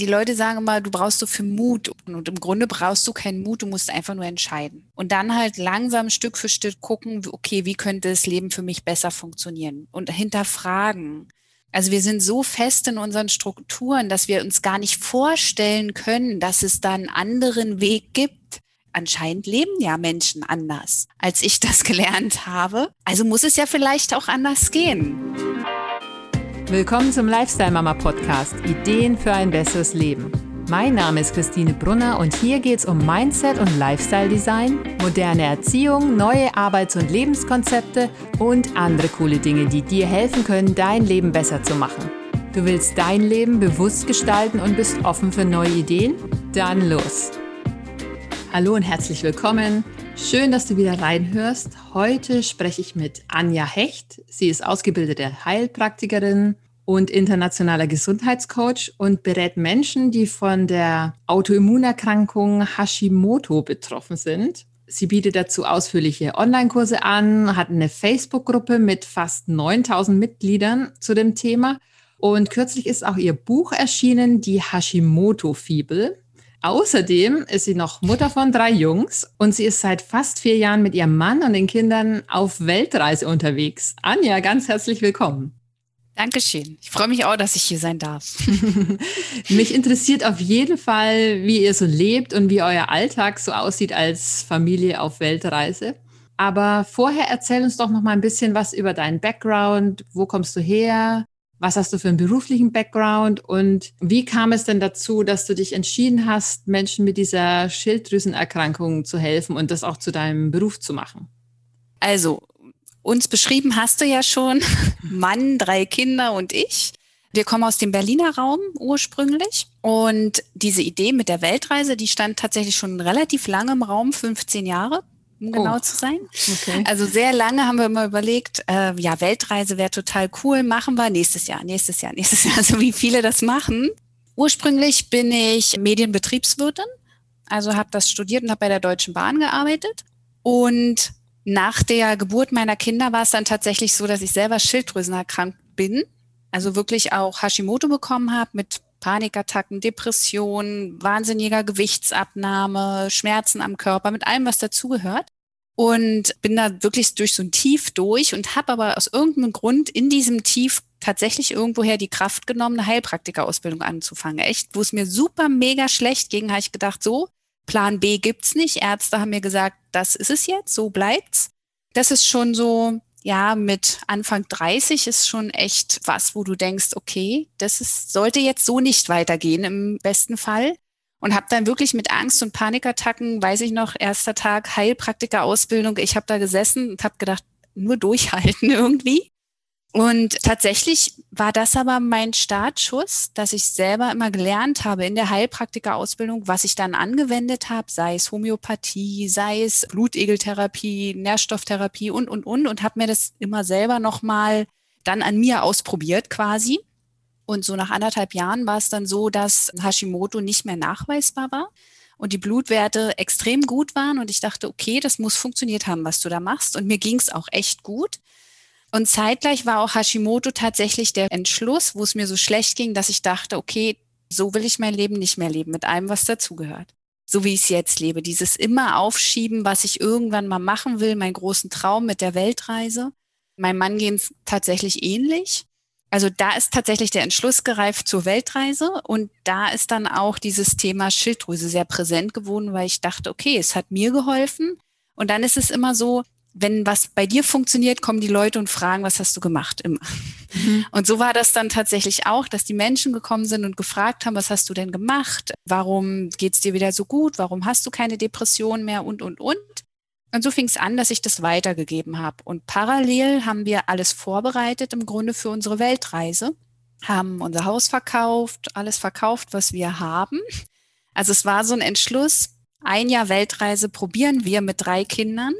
die Leute sagen immer, du brauchst so viel Mut. Und im Grunde brauchst du keinen Mut, du musst einfach nur entscheiden. Und dann halt langsam Stück für Stück gucken, okay, wie könnte das Leben für mich besser funktionieren? Und hinterfragen. Also wir sind so fest in unseren Strukturen, dass wir uns gar nicht vorstellen können, dass es da einen anderen Weg gibt. Anscheinend leben ja Menschen anders, als ich das gelernt habe. Also muss es ja vielleicht auch anders gehen. Willkommen zum Lifestyle Mama Podcast Ideen für ein besseres Leben. Mein Name ist Christine Brunner und hier geht es um Mindset und Lifestyle Design, moderne Erziehung, neue Arbeits- und Lebenskonzepte und andere coole Dinge, die dir helfen können, dein Leben besser zu machen. Du willst dein Leben bewusst gestalten und bist offen für neue Ideen? Dann los! Hallo und herzlich willkommen. Schön, dass du wieder reinhörst. Heute spreche ich mit Anja Hecht. Sie ist ausgebildete Heilpraktikerin und internationaler Gesundheitscoach und berät Menschen, die von der Autoimmunerkrankung Hashimoto betroffen sind. Sie bietet dazu ausführliche Online-Kurse an, hat eine Facebook-Gruppe mit fast 9000 Mitgliedern zu dem Thema. Und kürzlich ist auch ihr Buch erschienen, die Hashimoto-Fibel. Außerdem ist sie noch Mutter von drei Jungs und sie ist seit fast vier Jahren mit ihrem Mann und den Kindern auf Weltreise unterwegs. Anja, ganz herzlich willkommen. Dankeschön. Ich freue mich auch, dass ich hier sein darf. mich interessiert auf jeden Fall, wie ihr so lebt und wie euer Alltag so aussieht als Familie auf Weltreise. Aber vorher erzähl uns doch noch mal ein bisschen was über deinen Background. Wo kommst du her? Was hast du für einen beruflichen Background und wie kam es denn dazu, dass du dich entschieden hast, Menschen mit dieser Schilddrüsenerkrankung zu helfen und das auch zu deinem Beruf zu machen? Also, uns beschrieben hast du ja schon, Mann, drei Kinder und ich. Wir kommen aus dem Berliner Raum ursprünglich und diese Idee mit der Weltreise, die stand tatsächlich schon relativ lange im Raum, 15 Jahre um genau oh. zu sein. Okay. Also sehr lange haben wir immer überlegt, äh, ja, Weltreise wäre total cool, machen wir nächstes Jahr, nächstes Jahr, nächstes Jahr, so wie viele das machen. Ursprünglich bin ich Medienbetriebswirtin, also habe das studiert und habe bei der Deutschen Bahn gearbeitet. Und nach der Geburt meiner Kinder war es dann tatsächlich so, dass ich selber Schilddrüsenerkrankt bin, also wirklich auch Hashimoto bekommen habe mit Panikattacken, Depressionen, wahnsinniger Gewichtsabnahme, Schmerzen am Körper, mit allem, was dazugehört. Und bin da wirklich durch so ein Tief durch und habe aber aus irgendeinem Grund in diesem Tief tatsächlich irgendwoher die Kraft genommen, eine Heilpraktikerausbildung anzufangen. Echt, wo es mir super mega schlecht ging, habe ich gedacht, so, Plan B gibt's nicht. Ärzte haben mir gesagt, das ist es jetzt, so bleibt's. Das ist schon so ja, mit Anfang 30 ist schon echt was, wo du denkst, okay, das ist, sollte jetzt so nicht weitergehen im besten Fall. Und habe dann wirklich mit Angst und Panikattacken, weiß ich noch, erster Tag Heilpraktiker-Ausbildung, ich habe da gesessen und habe gedacht, nur durchhalten irgendwie. Und tatsächlich war das aber mein Startschuss, dass ich selber immer gelernt habe in der Heilpraktikerausbildung, was ich dann angewendet habe, sei es Homöopathie, sei es Blutegeltherapie, Nährstofftherapie und, und, und, und habe mir das immer selber nochmal dann an mir ausprobiert quasi. Und so nach anderthalb Jahren war es dann so, dass Hashimoto nicht mehr nachweisbar war und die Blutwerte extrem gut waren. Und ich dachte, okay, das muss funktioniert haben, was du da machst. Und mir ging es auch echt gut. Und zeitgleich war auch Hashimoto tatsächlich der Entschluss, wo es mir so schlecht ging, dass ich dachte, okay, so will ich mein Leben nicht mehr leben, mit allem, was dazugehört. So wie ich es jetzt lebe. Dieses immer aufschieben, was ich irgendwann mal machen will, meinen großen Traum mit der Weltreise. Mein Mann geht es tatsächlich ähnlich. Also da ist tatsächlich der Entschluss gereift zur Weltreise und da ist dann auch dieses Thema Schilddrüse sehr präsent geworden, weil ich dachte, okay, es hat mir geholfen. Und dann ist es immer so, wenn was bei dir funktioniert, kommen die Leute und fragen, was hast du gemacht immer. Mhm. Und so war das dann tatsächlich auch, dass die Menschen gekommen sind und gefragt haben, was hast du denn gemacht? Warum geht's dir wieder so gut? Warum hast du keine Depression mehr? Und, und, und. Und so fing es an, dass ich das weitergegeben habe. Und parallel haben wir alles vorbereitet im Grunde für unsere Weltreise, haben unser Haus verkauft, alles verkauft, was wir haben. Also es war so ein Entschluss, ein Jahr Weltreise probieren wir mit drei Kindern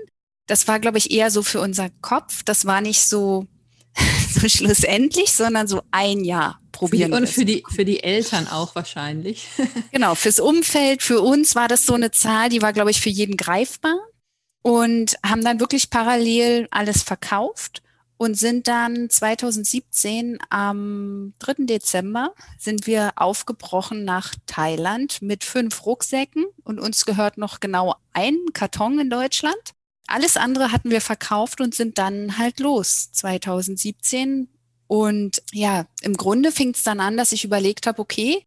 das war, glaube ich, eher so für unser Kopf. Das war nicht so, so schlussendlich, sondern so ein Jahr probieren. Und für die, für die Eltern auch wahrscheinlich. genau, fürs Umfeld, für uns war das so eine Zahl, die war, glaube ich, für jeden greifbar und haben dann wirklich parallel alles verkauft und sind dann 2017 am 3. Dezember sind wir aufgebrochen nach Thailand mit fünf Rucksäcken und uns gehört noch genau ein Karton in Deutschland. Alles andere hatten wir verkauft und sind dann halt los 2017. Und ja, im Grunde fing es dann an, dass ich überlegt habe, okay,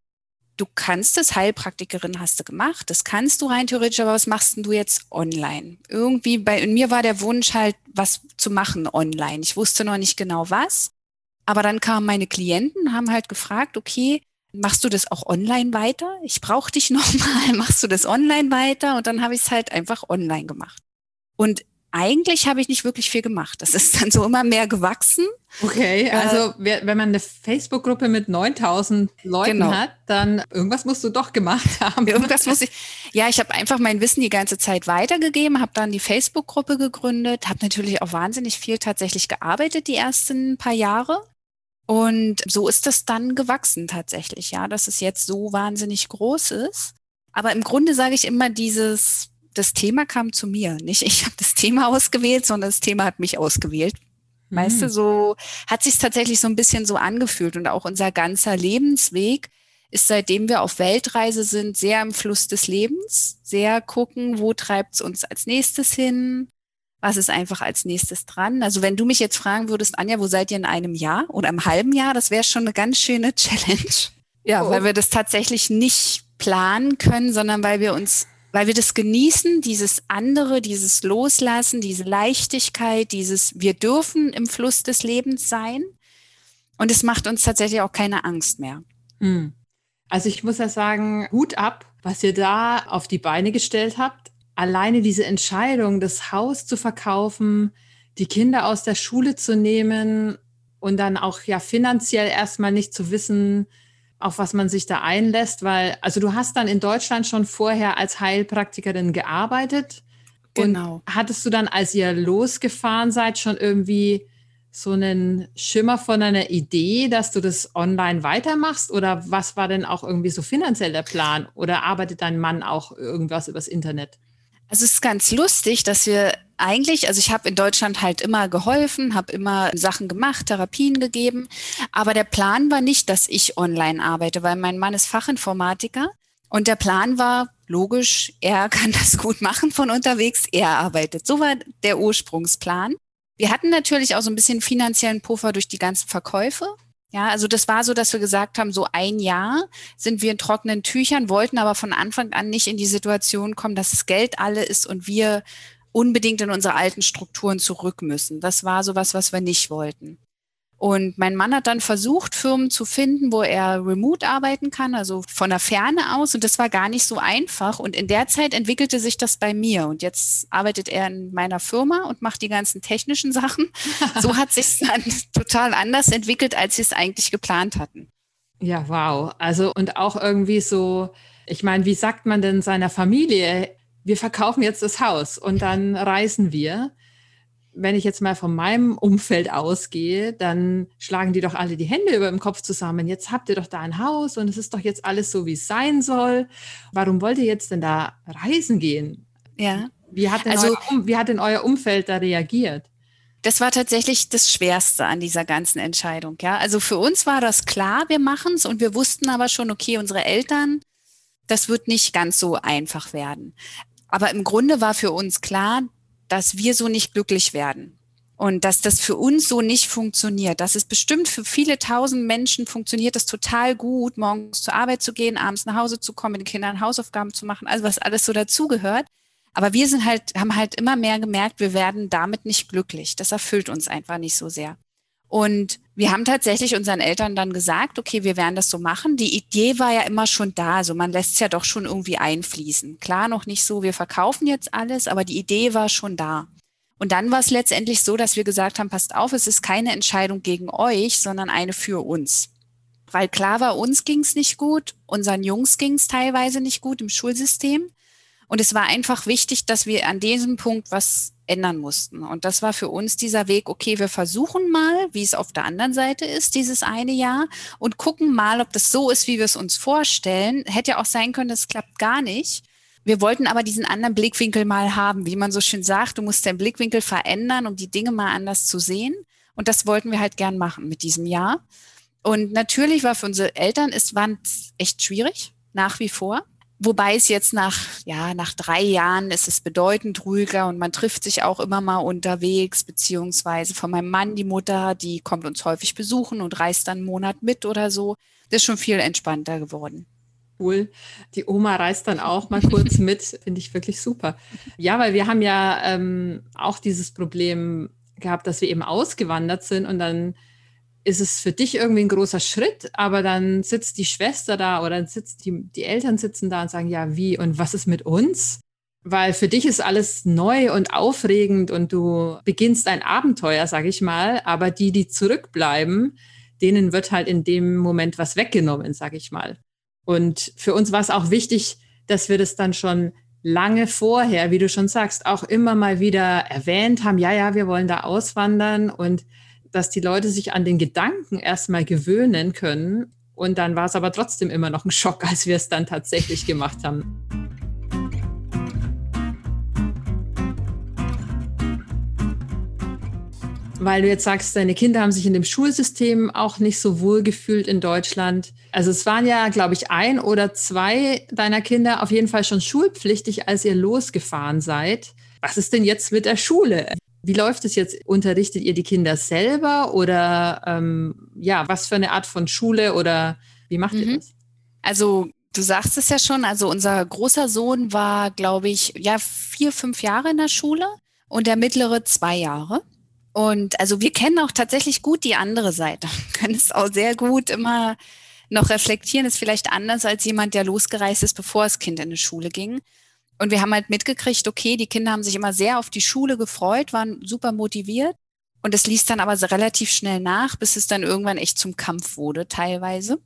du kannst es, Heilpraktikerin hast du gemacht, das kannst du rein theoretisch, aber was machst denn du jetzt online? Irgendwie bei mir war der Wunsch halt, was zu machen online. Ich wusste noch nicht genau was. Aber dann kamen meine Klienten, haben halt gefragt, okay, machst du das auch online weiter? Ich brauche dich nochmal, machst du das online weiter? Und dann habe ich es halt einfach online gemacht. Und eigentlich habe ich nicht wirklich viel gemacht. Das ist dann so immer mehr gewachsen. Okay, äh, also äh, wenn man eine Facebook-Gruppe mit 9000 Leuten genau. hat, dann irgendwas musst du doch gemacht haben. Irgendwas muss ich. Ja, ich habe einfach mein Wissen die ganze Zeit weitergegeben, habe dann die Facebook-Gruppe gegründet, habe natürlich auch wahnsinnig viel tatsächlich gearbeitet die ersten paar Jahre. Und so ist das dann gewachsen tatsächlich, ja, dass es jetzt so wahnsinnig groß ist. Aber im Grunde sage ich immer dieses das Thema kam zu mir. Nicht ich habe das Thema ausgewählt, sondern das Thema hat mich ausgewählt. Mhm. Weißt du, hm. so hat sich tatsächlich so ein bisschen so angefühlt und auch unser ganzer Lebensweg ist seitdem wir auf Weltreise sind sehr im Fluss des Lebens, sehr gucken, wo treibt es uns als nächstes hin, was ist einfach als nächstes dran. Also wenn du mich jetzt fragen würdest, Anja, wo seid ihr in einem Jahr oder im halben Jahr, das wäre schon eine ganz schöne Challenge. Ja, oh. weil wir das tatsächlich nicht planen können, sondern weil wir uns weil wir das genießen, dieses andere, dieses Loslassen, diese Leichtigkeit, dieses wir dürfen im Fluss des Lebens sein. Und es macht uns tatsächlich auch keine Angst mehr. Hm. Also ich muss ja sagen, Hut ab, was ihr da auf die Beine gestellt habt. Alleine diese Entscheidung, das Haus zu verkaufen, die Kinder aus der Schule zu nehmen und dann auch ja finanziell erstmal nicht zu wissen, auf was man sich da einlässt, weil, also du hast dann in Deutschland schon vorher als Heilpraktikerin gearbeitet. Genau. Und hattest du dann, als ihr losgefahren seid, schon irgendwie so einen Schimmer von einer Idee, dass du das online weitermachst? Oder was war denn auch irgendwie so finanziell der Plan? Oder arbeitet dein Mann auch irgendwas übers Internet? Also es ist ganz lustig, dass wir eigentlich, also ich habe in Deutschland halt immer geholfen, habe immer Sachen gemacht, Therapien gegeben, aber der Plan war nicht, dass ich online arbeite, weil mein Mann ist Fachinformatiker und der Plan war logisch, er kann das gut machen von unterwegs, er arbeitet. So war der Ursprungsplan. Wir hatten natürlich auch so ein bisschen finanziellen Puffer durch die ganzen Verkäufe. Ja, also das war so, dass wir gesagt haben, so ein Jahr sind wir in trockenen Tüchern, wollten aber von Anfang an nicht in die Situation kommen, dass das Geld alle ist und wir unbedingt in unsere alten Strukturen zurück müssen. Das war so was, was wir nicht wollten. Und mein Mann hat dann versucht, Firmen zu finden, wo er remote arbeiten kann, also von der Ferne aus. Und das war gar nicht so einfach. Und in der Zeit entwickelte sich das bei mir. Und jetzt arbeitet er in meiner Firma und macht die ganzen technischen Sachen. So hat sich dann total anders entwickelt, als sie es eigentlich geplant hatten. Ja, wow. Also und auch irgendwie so, ich meine, wie sagt man denn seiner Familie, wir verkaufen jetzt das Haus und dann reisen wir? Wenn ich jetzt mal von meinem Umfeld ausgehe, dann schlagen die doch alle die Hände über dem Kopf zusammen. Jetzt habt ihr doch da ein Haus und es ist doch jetzt alles so, wie es sein soll. Warum wollt ihr jetzt denn da reisen gehen? Ja. Wie hat denn, also, euer, wie hat denn euer Umfeld da reagiert? Das war tatsächlich das Schwerste an dieser ganzen Entscheidung. Ja, also für uns war das klar, wir machen es und wir wussten aber schon, okay, unsere Eltern, das wird nicht ganz so einfach werden. Aber im Grunde war für uns klar, dass wir so nicht glücklich werden und dass das für uns so nicht funktioniert. Das ist bestimmt für viele tausend Menschen funktioniert das total gut, morgens zur Arbeit zu gehen, abends nach Hause zu kommen, mit den Kindern Hausaufgaben zu machen, also was alles so dazugehört. Aber wir sind halt, haben halt immer mehr gemerkt, wir werden damit nicht glücklich. Das erfüllt uns einfach nicht so sehr. Und wir haben tatsächlich unseren Eltern dann gesagt, okay, wir werden das so machen. Die Idee war ja immer schon da. Also man lässt es ja doch schon irgendwie einfließen. Klar, noch nicht so, wir verkaufen jetzt alles, aber die Idee war schon da. Und dann war es letztendlich so, dass wir gesagt haben, passt auf, es ist keine Entscheidung gegen euch, sondern eine für uns. Weil klar war, uns ging es nicht gut, unseren Jungs ging es teilweise nicht gut im Schulsystem. Und es war einfach wichtig, dass wir an diesem Punkt was ändern mussten. Und das war für uns dieser Weg, okay, wir versuchen mal, wie es auf der anderen Seite ist, dieses eine Jahr und gucken mal, ob das so ist, wie wir es uns vorstellen. Hätte ja auch sein können, es klappt gar nicht. Wir wollten aber diesen anderen Blickwinkel mal haben, wie man so schön sagt, du musst deinen Blickwinkel verändern, um die Dinge mal anders zu sehen. Und das wollten wir halt gern machen mit diesem Jahr. Und natürlich war für unsere Eltern, es war echt schwierig, nach wie vor. Wobei es jetzt nach, ja, nach drei Jahren ist es bedeutend ruhiger und man trifft sich auch immer mal unterwegs, beziehungsweise von meinem Mann, die Mutter, die kommt uns häufig besuchen und reist dann einen Monat mit oder so. Das ist schon viel entspannter geworden. Cool. Die Oma reist dann auch mal kurz mit, finde ich wirklich super. Ja, weil wir haben ja ähm, auch dieses Problem gehabt, dass wir eben ausgewandert sind und dann ist es für dich irgendwie ein großer Schritt, aber dann sitzt die Schwester da oder sitzt die, die Eltern sitzen da und sagen, ja, wie und was ist mit uns? Weil für dich ist alles neu und aufregend und du beginnst ein Abenteuer, sag ich mal, aber die, die zurückbleiben, denen wird halt in dem Moment was weggenommen, sag ich mal. Und für uns war es auch wichtig, dass wir das dann schon lange vorher, wie du schon sagst, auch immer mal wieder erwähnt haben, ja, ja, wir wollen da auswandern und dass die Leute sich an den Gedanken erstmal gewöhnen können. Und dann war es aber trotzdem immer noch ein Schock, als wir es dann tatsächlich gemacht haben. Weil du jetzt sagst, deine Kinder haben sich in dem Schulsystem auch nicht so wohl gefühlt in Deutschland. Also es waren ja, glaube ich, ein oder zwei deiner Kinder auf jeden Fall schon schulpflichtig, als ihr losgefahren seid. Was ist denn jetzt mit der Schule? Wie läuft es jetzt? Unterrichtet ihr die Kinder selber oder ähm, ja, was für eine Art von Schule oder wie macht mhm. ihr das? Also du sagst es ja schon, also unser großer Sohn war, glaube ich, ja, vier, fünf Jahre in der Schule und der mittlere zwei Jahre. Und also wir kennen auch tatsächlich gut die andere Seite, können es auch sehr gut immer noch reflektieren, ist vielleicht anders als jemand, der losgereist ist, bevor das Kind in die Schule ging. Und wir haben halt mitgekriegt, okay, die Kinder haben sich immer sehr auf die Schule gefreut, waren super motiviert. Und es ließ dann aber relativ schnell nach, bis es dann irgendwann echt zum Kampf wurde, teilweise.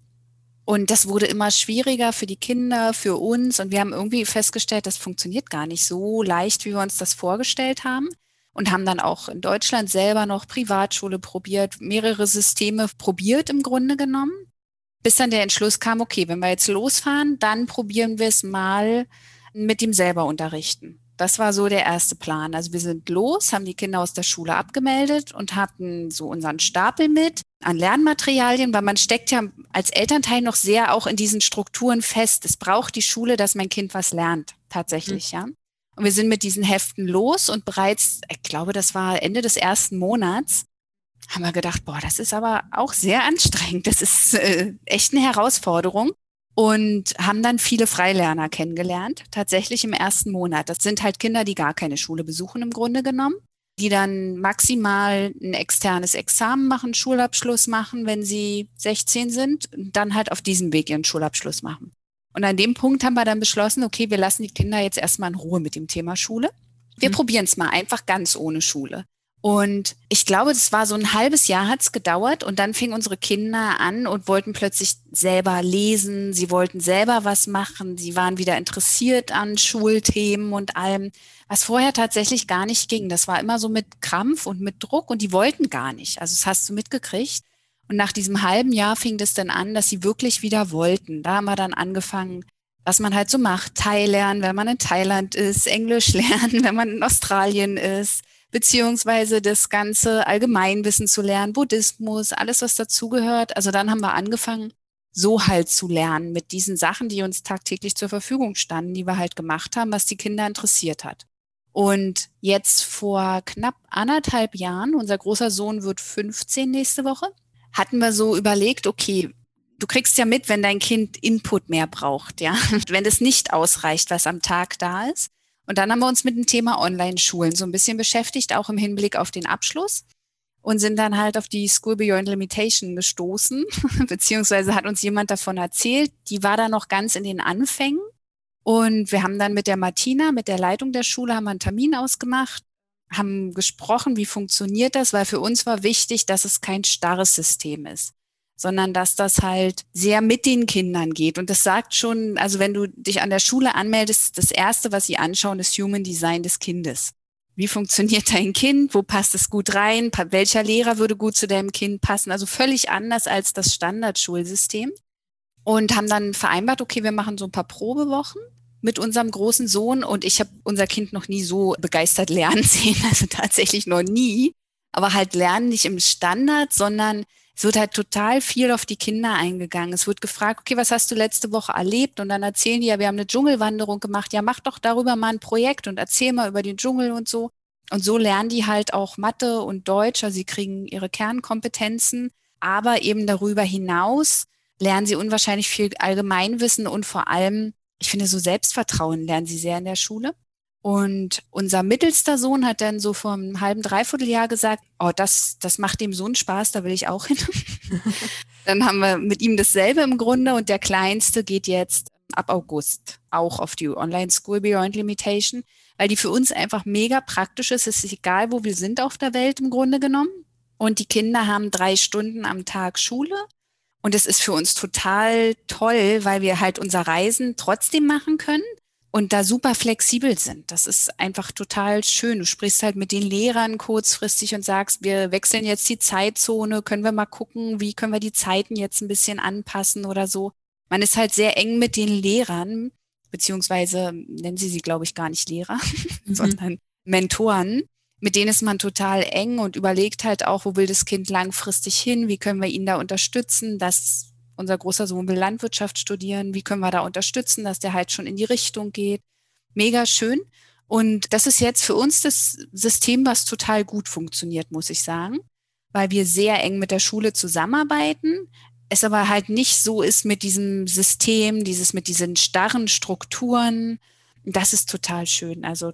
Und das wurde immer schwieriger für die Kinder, für uns. Und wir haben irgendwie festgestellt, das funktioniert gar nicht so leicht, wie wir uns das vorgestellt haben. Und haben dann auch in Deutschland selber noch Privatschule probiert, mehrere Systeme probiert im Grunde genommen. Bis dann der Entschluss kam, okay, wenn wir jetzt losfahren, dann probieren wir es mal mit ihm selber unterrichten. Das war so der erste Plan. Also wir sind los, haben die Kinder aus der Schule abgemeldet und hatten so unseren Stapel mit an Lernmaterialien, weil man steckt ja als Elternteil noch sehr auch in diesen Strukturen fest. Es braucht die Schule, dass mein Kind was lernt, tatsächlich, mhm. ja. Und wir sind mit diesen Heften los und bereits, ich glaube, das war Ende des ersten Monats, haben wir gedacht, boah, das ist aber auch sehr anstrengend. Das ist äh, echt eine Herausforderung und haben dann viele Freilerner kennengelernt, tatsächlich im ersten Monat. Das sind halt Kinder, die gar keine Schule besuchen im Grunde genommen, die dann maximal ein externes Examen machen, Schulabschluss machen, wenn sie 16 sind, und dann halt auf diesem Weg ihren Schulabschluss machen. Und an dem Punkt haben wir dann beschlossen, okay, wir lassen die Kinder jetzt erstmal in Ruhe mit dem Thema Schule. Wir mhm. probieren es mal einfach ganz ohne Schule. Und ich glaube, das war so ein halbes Jahr hat's gedauert und dann fingen unsere Kinder an und wollten plötzlich selber lesen, sie wollten selber was machen, sie waren wieder interessiert an Schulthemen und allem, was vorher tatsächlich gar nicht ging. Das war immer so mit Krampf und mit Druck und die wollten gar nicht. Also das hast du mitgekriegt. Und nach diesem halben Jahr fing das dann an, dass sie wirklich wieder wollten. Da haben wir dann angefangen, was man halt so macht, Thai lernen, wenn man in Thailand ist, Englisch lernen, wenn man in Australien ist beziehungsweise das ganze Allgemeinwissen zu lernen, Buddhismus, alles, was dazugehört. Also dann haben wir angefangen, so halt zu lernen mit diesen Sachen, die uns tagtäglich zur Verfügung standen, die wir halt gemacht haben, was die Kinder interessiert hat. Und jetzt vor knapp anderthalb Jahren, unser großer Sohn wird 15 nächste Woche, hatten wir so überlegt, okay, du kriegst ja mit, wenn dein Kind Input mehr braucht, ja, wenn es nicht ausreicht, was am Tag da ist. Und dann haben wir uns mit dem Thema Online-Schulen so ein bisschen beschäftigt, auch im Hinblick auf den Abschluss. Und sind dann halt auf die School Beyond Limitation gestoßen, beziehungsweise hat uns jemand davon erzählt, die war da noch ganz in den Anfängen. Und wir haben dann mit der Martina, mit der Leitung der Schule, haben wir einen Termin ausgemacht, haben gesprochen, wie funktioniert das, weil für uns war wichtig, dass es kein starres System ist sondern dass das halt sehr mit den Kindern geht. Und das sagt schon, also wenn du dich an der Schule anmeldest, das Erste, was sie anschauen, ist Human Design des Kindes. Wie funktioniert dein Kind? Wo passt es gut rein? Welcher Lehrer würde gut zu deinem Kind passen? Also völlig anders als das Standardschulsystem. Und haben dann vereinbart, okay, wir machen so ein paar Probewochen mit unserem großen Sohn. Und ich habe unser Kind noch nie so begeistert lernen sehen, also tatsächlich noch nie aber halt lernen nicht im Standard, sondern es wird halt total viel auf die Kinder eingegangen. Es wird gefragt, okay, was hast du letzte Woche erlebt? Und dann erzählen die ja, wir haben eine Dschungelwanderung gemacht. Ja, mach doch darüber mal ein Projekt und erzähl mal über den Dschungel und so. Und so lernen die halt auch Mathe und Deutsch. Also sie kriegen ihre Kernkompetenzen. Aber eben darüber hinaus lernen sie unwahrscheinlich viel Allgemeinwissen und vor allem, ich finde, so Selbstvertrauen lernen sie sehr in der Schule. Und unser mittelster Sohn hat dann so vor einem halben, dreiviertel Jahr gesagt, oh, das, das macht ihm so einen Spaß, da will ich auch hin. dann haben wir mit ihm dasselbe im Grunde und der Kleinste geht jetzt ab August auch auf die Online School Beyond Limitation, weil die für uns einfach mega praktisch ist. Es ist egal, wo wir sind auf der Welt im Grunde genommen. Und die Kinder haben drei Stunden am Tag Schule. Und es ist für uns total toll, weil wir halt unser Reisen trotzdem machen können und da super flexibel sind. Das ist einfach total schön. Du sprichst halt mit den Lehrern kurzfristig und sagst, wir wechseln jetzt die Zeitzone, können wir mal gucken, wie können wir die Zeiten jetzt ein bisschen anpassen oder so. Man ist halt sehr eng mit den Lehrern, beziehungsweise nennen sie sie, glaube ich, gar nicht Lehrer, mhm. sondern Mentoren. Mit denen ist man total eng und überlegt halt auch, wo will das Kind langfristig hin, wie können wir ihn da unterstützen, dass unser großer Sohn will Landwirtschaft studieren. Wie können wir da unterstützen, dass der halt schon in die Richtung geht? Mega schön. Und das ist jetzt für uns das System, was total gut funktioniert, muss ich sagen, weil wir sehr eng mit der Schule zusammenarbeiten. Es aber halt nicht so ist mit diesem System, dieses mit diesen starren Strukturen. Das ist total schön. Also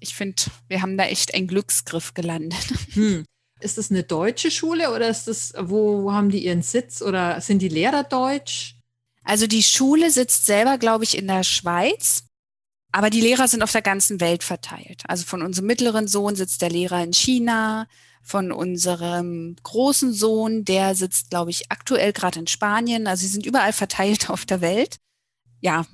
ich finde, wir haben da echt einen Glücksgriff gelandet. Hm. Ist das eine deutsche Schule oder ist das, wo haben die ihren Sitz oder sind die Lehrer deutsch? Also die Schule sitzt selber, glaube ich, in der Schweiz, aber die Lehrer sind auf der ganzen Welt verteilt. Also von unserem mittleren Sohn sitzt der Lehrer in China, von unserem großen Sohn, der sitzt, glaube ich, aktuell gerade in Spanien. Also sie sind überall verteilt auf der Welt. Ja,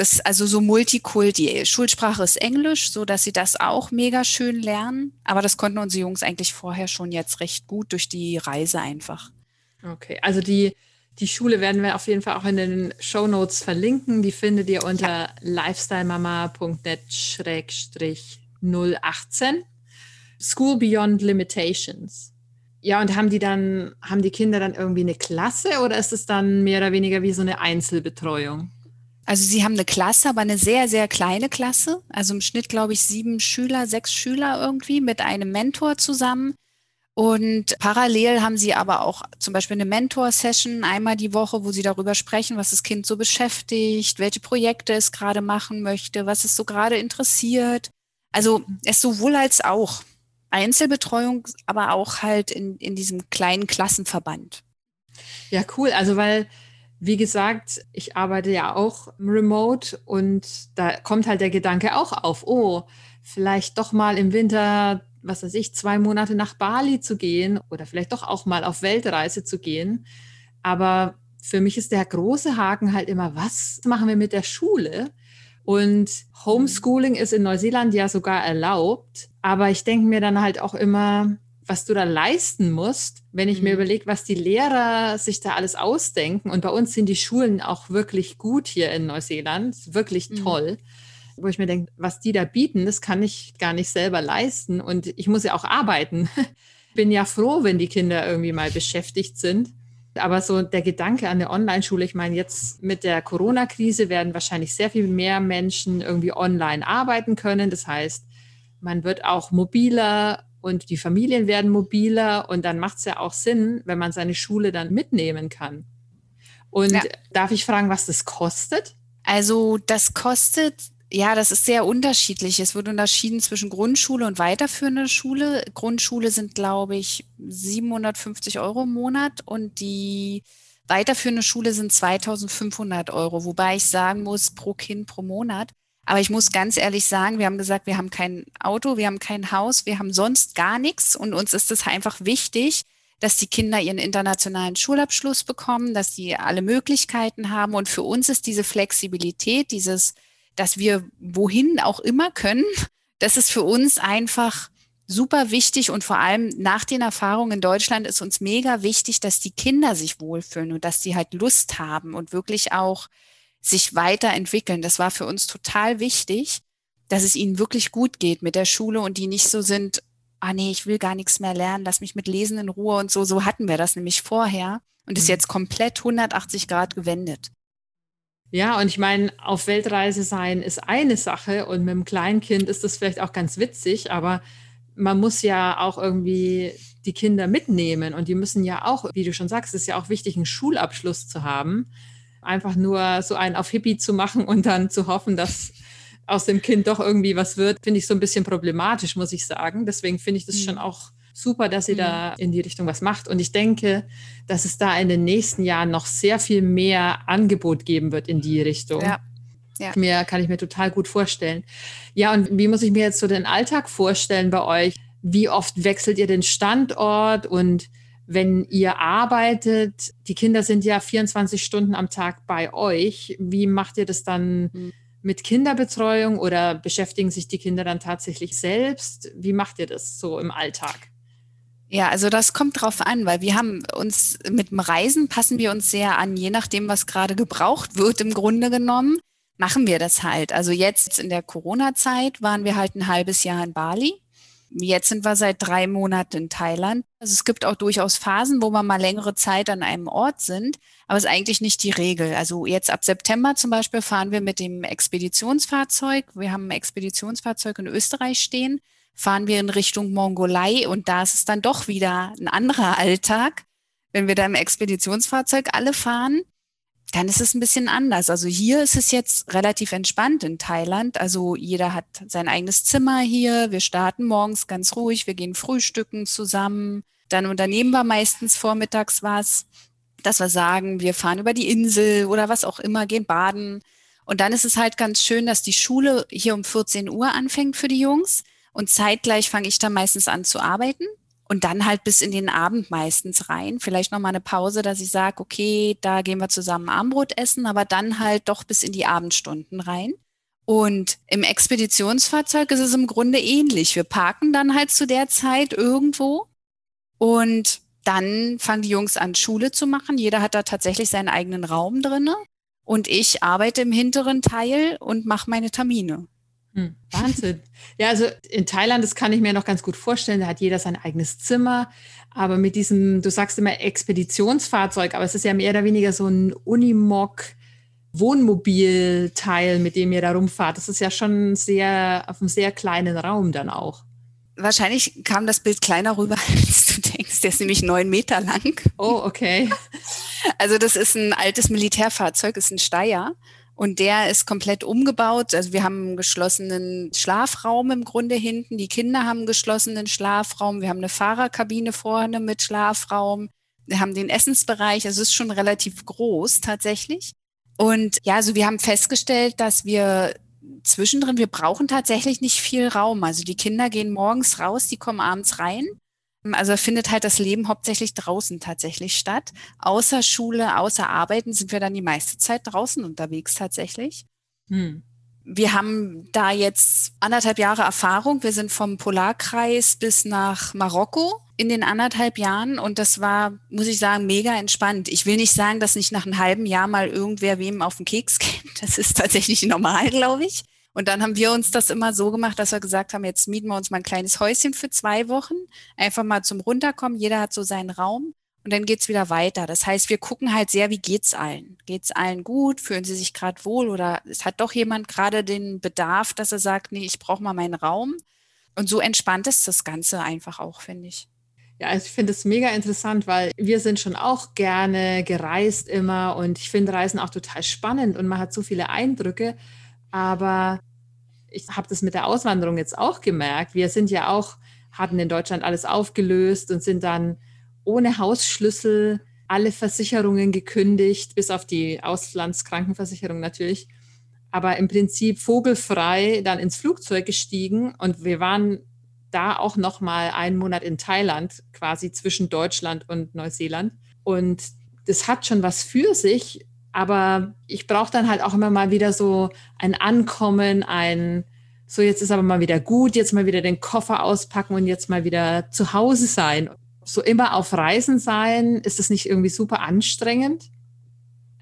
das ist also so Multikulti. Schulsprache ist Englisch, so dass sie das auch mega schön lernen. Aber das konnten unsere Jungs eigentlich vorher schon jetzt recht gut durch die Reise einfach. Okay, also die, die Schule werden wir auf jeden Fall auch in den Show Notes verlinken. Die findet ihr unter ja. lifestylemama.net-018. School Beyond Limitations. Ja, und haben die dann, haben die Kinder dann irgendwie eine Klasse oder ist es dann mehr oder weniger wie so eine Einzelbetreuung? Also sie haben eine Klasse, aber eine sehr, sehr kleine Klasse. Also im Schnitt, glaube ich, sieben Schüler, sechs Schüler irgendwie mit einem Mentor zusammen. Und parallel haben sie aber auch zum Beispiel eine Mentor-Session einmal die Woche, wo sie darüber sprechen, was das Kind so beschäftigt, welche Projekte es gerade machen möchte, was es so gerade interessiert. Also es sowohl als auch Einzelbetreuung, aber auch halt in, in diesem kleinen Klassenverband. Ja, cool. Also weil wie gesagt, ich arbeite ja auch remote und da kommt halt der Gedanke auch auf, oh, vielleicht doch mal im Winter, was weiß ich, zwei Monate nach Bali zu gehen oder vielleicht doch auch mal auf Weltreise zu gehen. Aber für mich ist der große Haken halt immer, was machen wir mit der Schule? Und Homeschooling ist in Neuseeland ja sogar erlaubt. Aber ich denke mir dann halt auch immer, was du da leisten musst, wenn ich mhm. mir überlege, was die Lehrer sich da alles ausdenken. Und bei uns sind die Schulen auch wirklich gut hier in Neuseeland, wirklich mhm. toll. Wo ich mir denke, was die da bieten, das kann ich gar nicht selber leisten. Und ich muss ja auch arbeiten. Bin ja froh, wenn die Kinder irgendwie mal beschäftigt sind. Aber so der Gedanke an der Online-Schule, ich meine, jetzt mit der Corona-Krise werden wahrscheinlich sehr viel mehr Menschen irgendwie online arbeiten können. Das heißt, man wird auch mobiler und die Familien werden mobiler und dann macht es ja auch Sinn, wenn man seine Schule dann mitnehmen kann. Und ja. darf ich fragen, was das kostet? Also das kostet, ja, das ist sehr unterschiedlich. Es wird unterschieden zwischen Grundschule und weiterführender Schule. Grundschule sind, glaube ich, 750 Euro im Monat und die weiterführende Schule sind 2500 Euro, wobei ich sagen muss, pro Kind pro Monat. Aber ich muss ganz ehrlich sagen, wir haben gesagt, wir haben kein Auto, wir haben kein Haus, wir haben sonst gar nichts. Und uns ist es einfach wichtig, dass die Kinder ihren internationalen Schulabschluss bekommen, dass sie alle Möglichkeiten haben. Und für uns ist diese Flexibilität, dieses, dass wir wohin auch immer können, das ist für uns einfach super wichtig und vor allem nach den Erfahrungen in Deutschland ist uns mega wichtig, dass die Kinder sich wohlfühlen und dass sie halt Lust haben und wirklich auch sich weiterentwickeln. Das war für uns total wichtig, dass es ihnen wirklich gut geht mit der Schule und die nicht so sind, ah nee, ich will gar nichts mehr lernen, lass mich mit Lesen in Ruhe und so. So hatten wir das nämlich vorher und ist mhm. jetzt komplett 180 Grad gewendet. Ja, und ich meine, auf Weltreise sein ist eine Sache und mit einem Kleinkind ist das vielleicht auch ganz witzig, aber man muss ja auch irgendwie die Kinder mitnehmen und die müssen ja auch, wie du schon sagst, ist ja auch wichtig, einen Schulabschluss zu haben. Einfach nur so einen auf Hippie zu machen und dann zu hoffen, dass aus dem Kind doch irgendwie was wird, finde ich so ein bisschen problematisch, muss ich sagen. Deswegen finde ich das mhm. schon auch super, dass sie mhm. da in die Richtung was macht. Und ich denke, dass es da in den nächsten Jahren noch sehr viel mehr Angebot geben wird in die Richtung. Ja. Ja. Mir kann ich mir total gut vorstellen. Ja, und wie muss ich mir jetzt so den Alltag vorstellen bei euch? Wie oft wechselt ihr den Standort und wenn ihr arbeitet, die Kinder sind ja 24 Stunden am Tag bei euch, wie macht ihr das dann mhm. mit Kinderbetreuung oder beschäftigen sich die Kinder dann tatsächlich selbst? Wie macht ihr das so im Alltag? Ja, also das kommt drauf an, weil wir haben uns mit dem Reisen passen wir uns sehr an, je nachdem, was gerade gebraucht wird, im Grunde genommen, machen wir das halt. Also jetzt in der Corona-Zeit waren wir halt ein halbes Jahr in Bali. Jetzt sind wir seit drei Monaten in Thailand. Also es gibt auch durchaus Phasen, wo wir mal längere Zeit an einem Ort sind, aber es ist eigentlich nicht die Regel. Also jetzt ab September zum Beispiel fahren wir mit dem Expeditionsfahrzeug. Wir haben ein Expeditionsfahrzeug in Österreich stehen fahren wir in Richtung Mongolei und da ist es dann doch wieder ein anderer Alltag. Wenn wir da im Expeditionsfahrzeug alle fahren, dann ist es ein bisschen anders. Also hier ist es jetzt relativ entspannt in Thailand. Also jeder hat sein eigenes Zimmer hier. Wir starten morgens ganz ruhig. Wir gehen frühstücken zusammen. Dann unternehmen wir meistens vormittags was, dass wir sagen, wir fahren über die Insel oder was auch immer, gehen baden. Und dann ist es halt ganz schön, dass die Schule hier um 14 Uhr anfängt für die Jungs. Und zeitgleich fange ich dann meistens an zu arbeiten und dann halt bis in den Abend meistens rein. Vielleicht noch mal eine Pause, dass ich sage, okay, da gehen wir zusammen Armbrot essen, aber dann halt doch bis in die Abendstunden rein. Und im Expeditionsfahrzeug ist es im Grunde ähnlich. Wir parken dann halt zu der Zeit irgendwo und dann fangen die Jungs an, Schule zu machen. Jeder hat da tatsächlich seinen eigenen Raum drinne. Und ich arbeite im hinteren Teil und mache meine Termine. Hm, Wahnsinn. Ja, also in Thailand, das kann ich mir noch ganz gut vorstellen, da hat jeder sein eigenes Zimmer. Aber mit diesem, du sagst immer Expeditionsfahrzeug, aber es ist ja mehr oder weniger so ein Unimog. Wohnmobilteil, mit dem ihr da rumfahrt. Das ist ja schon sehr auf einem sehr kleinen Raum dann auch. Wahrscheinlich kam das Bild kleiner rüber, als du denkst. Der ist nämlich neun Meter lang. Oh, okay. Also das ist ein altes Militärfahrzeug, ist ein Steyr. Und der ist komplett umgebaut. Also wir haben einen geschlossenen Schlafraum im Grunde hinten. Die Kinder haben einen geschlossenen Schlafraum. Wir haben eine Fahrerkabine vorne mit Schlafraum. Wir haben den Essensbereich. Also es ist schon relativ groß tatsächlich. Und ja, also wir haben festgestellt, dass wir zwischendrin, wir brauchen tatsächlich nicht viel Raum. Also die Kinder gehen morgens raus, die kommen abends rein. Also findet halt das Leben hauptsächlich draußen tatsächlich statt. Außer Schule, außer Arbeiten sind wir dann die meiste Zeit draußen unterwegs tatsächlich. Hm. Wir haben da jetzt anderthalb Jahre Erfahrung. Wir sind vom Polarkreis bis nach Marokko in den anderthalb Jahren und das war, muss ich sagen, mega entspannt. Ich will nicht sagen, dass nicht nach einem halben Jahr mal irgendwer wem auf den Keks geht. Das ist tatsächlich normal, glaube ich. Und dann haben wir uns das immer so gemacht, dass wir gesagt haben, jetzt mieten wir uns mal ein kleines Häuschen für zwei Wochen, einfach mal zum Runterkommen. Jeder hat so seinen Raum und dann geht's wieder weiter. Das heißt, wir gucken halt sehr, wie geht's allen? Geht's allen gut? Fühlen sie sich gerade wohl oder es hat doch jemand gerade den Bedarf, dass er sagt, nee, ich brauche mal meinen Raum. Und so entspannt ist das Ganze einfach auch, finde ich. Ja, also ich finde es mega interessant, weil wir sind schon auch gerne gereist immer und ich finde Reisen auch total spannend und man hat so viele Eindrücke. Aber ich habe das mit der Auswanderung jetzt auch gemerkt. Wir sind ja auch, hatten in Deutschland alles aufgelöst und sind dann ohne Hausschlüssel alle Versicherungen gekündigt, bis auf die Auslandskrankenversicherung natürlich. Aber im Prinzip vogelfrei dann ins Flugzeug gestiegen und wir waren da auch noch mal einen Monat in Thailand, quasi zwischen Deutschland und Neuseeland. Und das hat schon was für sich, aber ich brauche dann halt auch immer mal wieder so ein Ankommen, ein so jetzt ist aber mal wieder gut, jetzt mal wieder den Koffer auspacken und jetzt mal wieder zu Hause sein. So immer auf Reisen sein, ist das nicht irgendwie super anstrengend?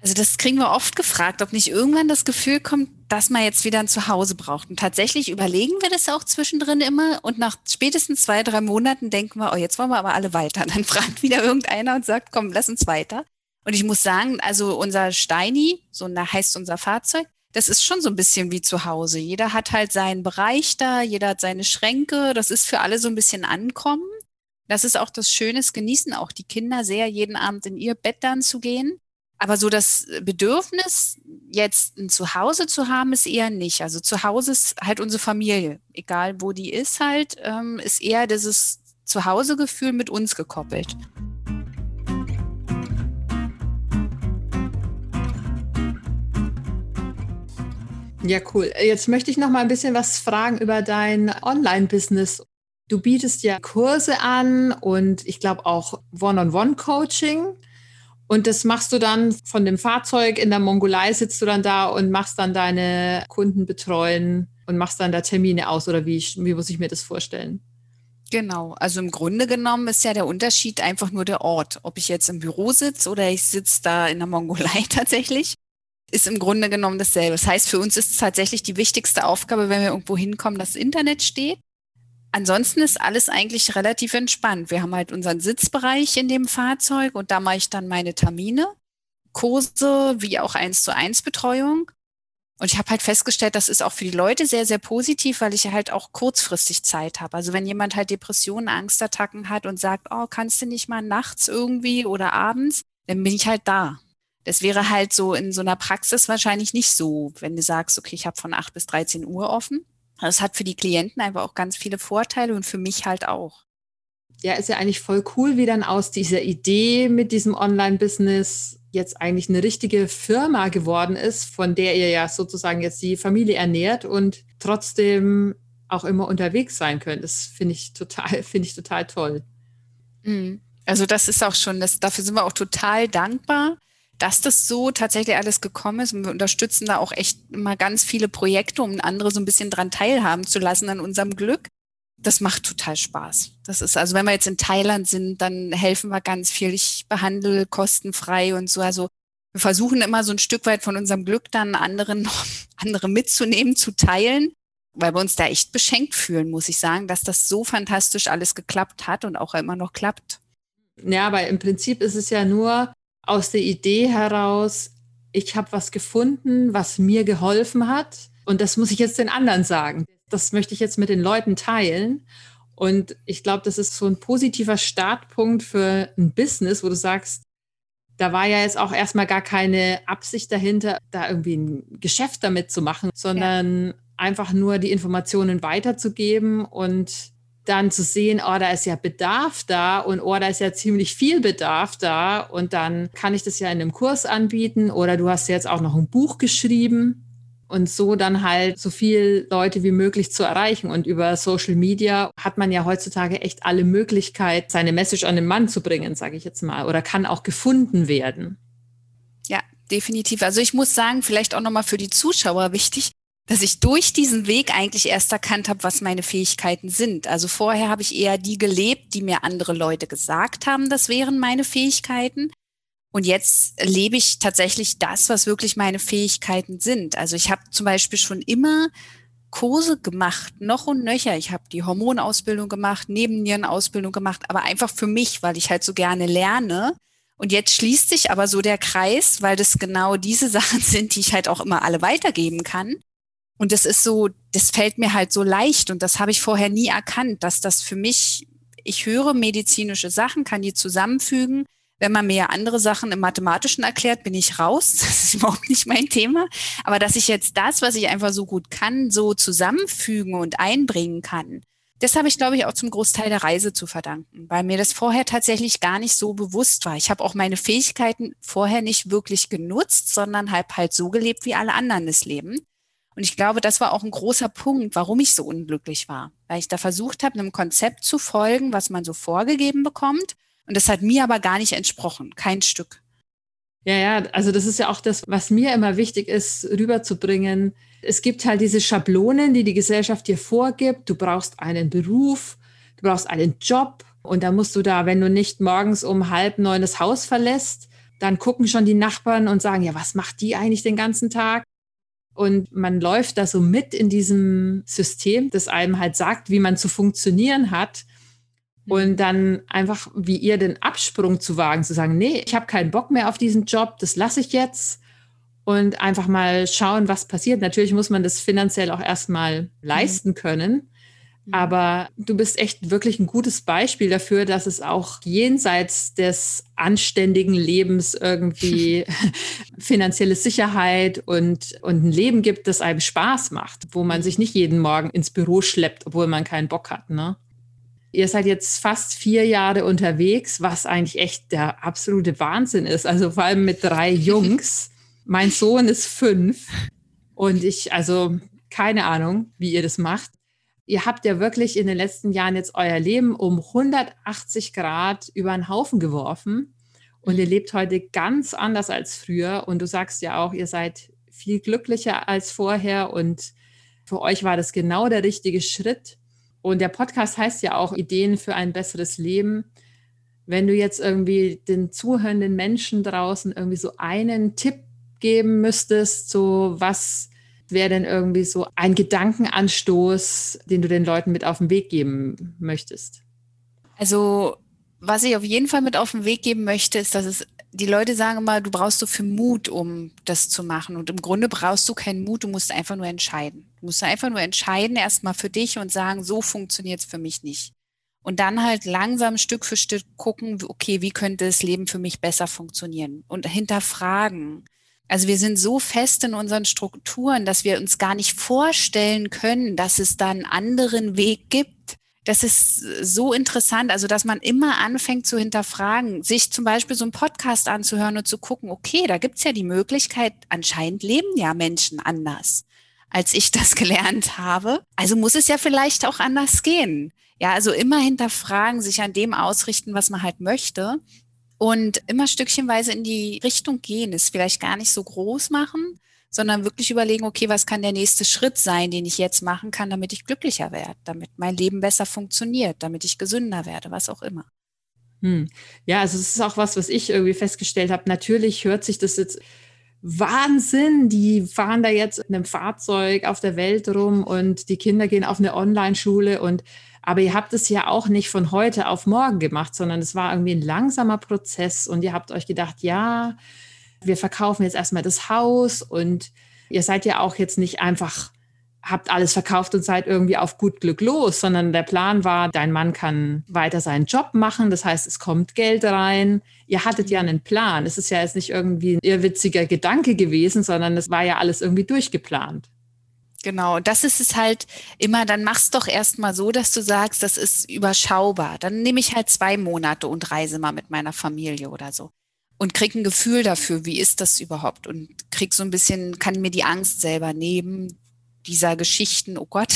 Also das kriegen wir oft gefragt, ob nicht irgendwann das Gefühl kommt, dass man jetzt wieder ein Zuhause braucht. Und tatsächlich überlegen wir das auch zwischendrin immer und nach spätestens zwei, drei Monaten denken wir, oh, jetzt wollen wir aber alle weiter. Dann fragt wieder irgendeiner und sagt, komm, lass uns weiter. Und ich muss sagen, also unser Steini, so heißt unser Fahrzeug, das ist schon so ein bisschen wie zu Hause. Jeder hat halt seinen Bereich da, jeder hat seine Schränke. Das ist für alle so ein bisschen Ankommen. Das ist auch das Schöne, genießen auch die Kinder sehr, jeden Abend in ihr Bett dann zu gehen. Aber so das Bedürfnis, jetzt ein Zuhause zu haben, ist eher nicht. Also zu Hause ist halt unsere Familie, egal wo die ist halt, ähm, ist eher dieses Zuhausegefühl mit uns gekoppelt. Ja, cool. Jetzt möchte ich noch mal ein bisschen was fragen über dein Online-Business. Du bietest ja Kurse an und ich glaube auch One-on-One-Coaching. Und das machst du dann von dem Fahrzeug in der Mongolei, sitzt du dann da und machst dann deine Kunden betreuen und machst dann da Termine aus oder wie, wie muss ich mir das vorstellen? Genau, also im Grunde genommen ist ja der Unterschied einfach nur der Ort. Ob ich jetzt im Büro sitze oder ich sitze da in der Mongolei tatsächlich, ist im Grunde genommen dasselbe. Das heißt, für uns ist tatsächlich die wichtigste Aufgabe, wenn wir irgendwo hinkommen, dass das Internet steht Ansonsten ist alles eigentlich relativ entspannt. Wir haben halt unseren Sitzbereich in dem Fahrzeug und da mache ich dann meine Termine, Kurse wie auch eins zu eins Betreuung. Und ich habe halt festgestellt, das ist auch für die Leute sehr, sehr positiv, weil ich halt auch kurzfristig Zeit habe. Also wenn jemand halt Depressionen, Angstattacken hat und sagt, oh, kannst du nicht mal nachts irgendwie oder abends, dann bin ich halt da. Das wäre halt so in so einer Praxis wahrscheinlich nicht so, wenn du sagst, okay, ich habe von 8 bis 13 Uhr offen. Das hat für die Klienten einfach auch ganz viele Vorteile und für mich halt auch. Ja, ist ja eigentlich voll cool, wie dann aus dieser Idee mit diesem Online-Business jetzt eigentlich eine richtige Firma geworden ist, von der ihr ja sozusagen jetzt die Familie ernährt und trotzdem auch immer unterwegs sein könnt. Das finde ich total, finde ich total toll. Mhm. Also das ist auch schon, das, dafür sind wir auch total dankbar dass das so tatsächlich alles gekommen ist. Und wir unterstützen da auch echt immer ganz viele Projekte, um andere so ein bisschen dran teilhaben zu lassen an unserem Glück. Das macht total Spaß. Das ist also, wenn wir jetzt in Thailand sind, dann helfen wir ganz viel. Ich behandle kostenfrei und so. Also wir versuchen immer so ein Stück weit von unserem Glück dann anderen andere mitzunehmen, zu teilen, weil wir uns da echt beschenkt fühlen, muss ich sagen, dass das so fantastisch alles geklappt hat und auch immer noch klappt. Ja, aber im Prinzip ist es ja nur aus der Idee heraus, ich habe was gefunden, was mir geholfen hat und das muss ich jetzt den anderen sagen. Das möchte ich jetzt mit den Leuten teilen. Und ich glaube, das ist so ein positiver Startpunkt für ein Business, wo du sagst, da war ja jetzt auch erstmal gar keine Absicht dahinter, da irgendwie ein Geschäft damit zu machen, sondern ja. einfach nur die Informationen weiterzugeben und dann zu sehen, oh, da ist ja Bedarf da und oh, da ist ja ziemlich viel Bedarf da und dann kann ich das ja in einem Kurs anbieten oder du hast jetzt auch noch ein Buch geschrieben und so dann halt so viel Leute wie möglich zu erreichen. Und über Social Media hat man ja heutzutage echt alle Möglichkeit, seine Message an den Mann zu bringen, sage ich jetzt mal, oder kann auch gefunden werden. Ja, definitiv. Also ich muss sagen, vielleicht auch nochmal für die Zuschauer wichtig, dass ich durch diesen Weg eigentlich erst erkannt habe, was meine Fähigkeiten sind. Also vorher habe ich eher die gelebt, die mir andere Leute gesagt haben, das wären meine Fähigkeiten. Und jetzt lebe ich tatsächlich das, was wirklich meine Fähigkeiten sind. Also ich habe zum Beispiel schon immer Kurse gemacht, noch und nöcher. Ich habe die Hormonausbildung gemacht, Nebennierenausbildung gemacht, aber einfach für mich, weil ich halt so gerne lerne. Und jetzt schließt sich aber so der Kreis, weil das genau diese Sachen sind, die ich halt auch immer alle weitergeben kann. Und das ist so, das fällt mir halt so leicht und das habe ich vorher nie erkannt, dass das für mich, ich höre medizinische Sachen, kann die zusammenfügen. Wenn man mir andere Sachen im Mathematischen erklärt, bin ich raus. Das ist überhaupt nicht mein Thema. Aber dass ich jetzt das, was ich einfach so gut kann, so zusammenfügen und einbringen kann, das habe ich, glaube ich, auch zum Großteil der Reise zu verdanken, weil mir das vorher tatsächlich gar nicht so bewusst war. Ich habe auch meine Fähigkeiten vorher nicht wirklich genutzt, sondern habe halt so gelebt, wie alle anderen das leben. Und ich glaube, das war auch ein großer Punkt, warum ich so unglücklich war, weil ich da versucht habe, einem Konzept zu folgen, was man so vorgegeben bekommt. Und das hat mir aber gar nicht entsprochen, kein Stück. Ja, ja, also das ist ja auch das, was mir immer wichtig ist, rüberzubringen. Es gibt halt diese Schablonen, die die Gesellschaft dir vorgibt. Du brauchst einen Beruf, du brauchst einen Job und da musst du da, wenn du nicht morgens um halb neun das Haus verlässt, dann gucken schon die Nachbarn und sagen, ja, was macht die eigentlich den ganzen Tag? Und man läuft da so mit in diesem System, das einem halt sagt, wie man zu funktionieren hat. Mhm. Und dann einfach wie ihr den Absprung zu wagen, zu sagen, nee, ich habe keinen Bock mehr auf diesen Job, das lasse ich jetzt und einfach mal schauen, was passiert. Natürlich muss man das finanziell auch erstmal mhm. leisten können. Mhm. Aber du bist echt wirklich ein gutes Beispiel dafür, dass es auch jenseits des anständigen Lebens irgendwie finanzielle Sicherheit und, und ein Leben gibt, das einem Spaß macht, wo man sich nicht jeden Morgen ins Büro schleppt, obwohl man keinen Bock hat. Ne? Ihr seid jetzt fast vier Jahre unterwegs, was eigentlich echt der absolute Wahnsinn ist. Also vor allem mit drei Jungs. Mein Sohn ist fünf und ich, also keine Ahnung, wie ihr das macht. Ihr habt ja wirklich in den letzten Jahren jetzt euer Leben um 180 Grad über den Haufen geworfen und ihr lebt heute ganz anders als früher. Und du sagst ja auch, ihr seid viel glücklicher als vorher und für euch war das genau der richtige Schritt. Und der Podcast heißt ja auch Ideen für ein besseres Leben. Wenn du jetzt irgendwie den zuhörenden Menschen draußen irgendwie so einen Tipp geben müsstest, so was wäre denn irgendwie so ein Gedankenanstoß, den du den Leuten mit auf den Weg geben möchtest? Also, was ich auf jeden Fall mit auf den Weg geben möchte, ist, dass es die Leute sagen immer, du brauchst so viel Mut, um das zu machen. Und im Grunde brauchst du keinen Mut, du musst einfach nur entscheiden. Du musst einfach nur entscheiden, erstmal für dich und sagen, so funktioniert es für mich nicht. Und dann halt langsam Stück für Stück gucken, okay, wie könnte das Leben für mich besser funktionieren? Und hinterfragen. Also wir sind so fest in unseren Strukturen, dass wir uns gar nicht vorstellen können, dass es da einen anderen Weg gibt. Das ist so interessant, also dass man immer anfängt zu hinterfragen, sich zum Beispiel so einen Podcast anzuhören und zu gucken, okay, da gibt's ja die Möglichkeit, anscheinend leben ja Menschen anders, als ich das gelernt habe. Also muss es ja vielleicht auch anders gehen. Ja, also immer hinterfragen, sich an dem ausrichten, was man halt möchte und immer stückchenweise in die Richtung gehen, es vielleicht gar nicht so groß machen, sondern wirklich überlegen, okay, was kann der nächste Schritt sein, den ich jetzt machen kann, damit ich glücklicher werde, damit mein Leben besser funktioniert, damit ich gesünder werde, was auch immer. Hm. Ja, also es ist auch was, was ich irgendwie festgestellt habe. Natürlich hört sich das jetzt Wahnsinn, die fahren da jetzt in einem Fahrzeug auf der Welt rum und die Kinder gehen auf eine Online-Schule und aber ihr habt es ja auch nicht von heute auf morgen gemacht, sondern es war irgendwie ein langsamer Prozess und ihr habt euch gedacht, ja, wir verkaufen jetzt erstmal das Haus und ihr seid ja auch jetzt nicht einfach, habt alles verkauft und seid irgendwie auf gut Glück los, sondern der Plan war, dein Mann kann weiter seinen Job machen, das heißt, es kommt Geld rein. Ihr hattet ja einen Plan. Es ist ja jetzt nicht irgendwie ein irrwitziger Gedanke gewesen, sondern es war ja alles irgendwie durchgeplant. Genau, das ist es halt immer, dann mach's doch erstmal so, dass du sagst, das ist überschaubar. Dann nehme ich halt zwei Monate und reise mal mit meiner Familie oder so. Und krieg ein Gefühl dafür, wie ist das überhaupt? Und krieg so ein bisschen, kann mir die Angst selber nehmen, dieser Geschichten, oh Gott.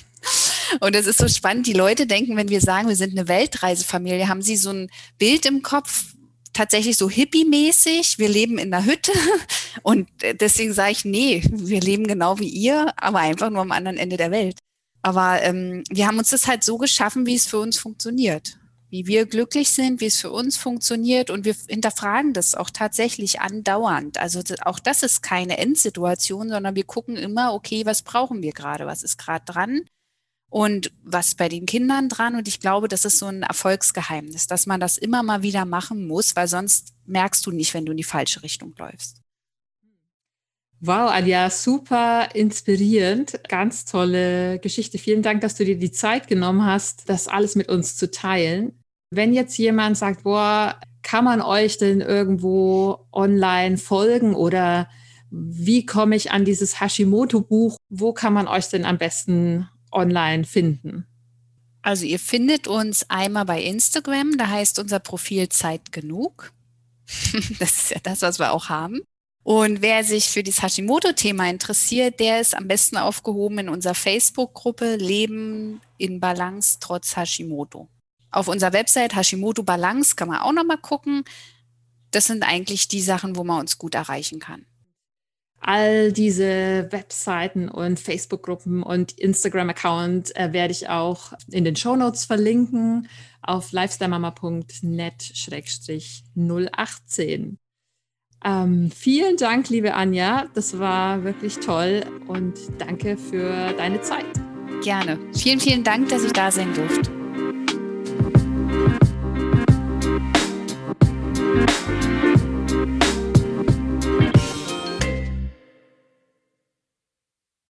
und es ist so spannend, die Leute denken, wenn wir sagen, wir sind eine Weltreisefamilie, haben sie so ein Bild im Kopf, tatsächlich so hippie-mäßig. Wir leben in der Hütte und deswegen sage ich, nee, wir leben genau wie ihr, aber einfach nur am anderen Ende der Welt. Aber ähm, wir haben uns das halt so geschaffen, wie es für uns funktioniert. Wie wir glücklich sind, wie es für uns funktioniert und wir hinterfragen das auch tatsächlich andauernd. Also auch das ist keine Endsituation, sondern wir gucken immer, okay, was brauchen wir gerade, was ist gerade dran und was bei den Kindern dran. Und ich glaube, das ist so ein Erfolgsgeheimnis, dass man das immer mal wieder machen muss, weil sonst merkst du nicht, wenn du in die falsche Richtung läufst. Wow, Anja, super inspirierend. Ganz tolle Geschichte. Vielen Dank, dass du dir die Zeit genommen hast, das alles mit uns zu teilen. Wenn jetzt jemand sagt, boah, kann man euch denn irgendwo online folgen oder wie komme ich an dieses Hashimoto-Buch? Wo kann man euch denn am besten online finden? Also ihr findet uns einmal bei Instagram, da heißt unser Profil Zeit genug. das ist ja das, was wir auch haben. Und wer sich für das Hashimoto-Thema interessiert, der ist am besten aufgehoben in unserer Facebook-Gruppe Leben in Balance trotz Hashimoto. Auf unserer Website Hashimoto Balance kann man auch nochmal gucken. Das sind eigentlich die Sachen, wo man uns gut erreichen kann. All diese Webseiten und Facebook-Gruppen und Instagram-Account äh, werde ich auch in den Show Notes verlinken auf lifestylemama.net-018. Ähm, vielen Dank, liebe Anja. Das war wirklich toll und danke für deine Zeit. Gerne. Vielen, vielen Dank, dass ich da sein durfte.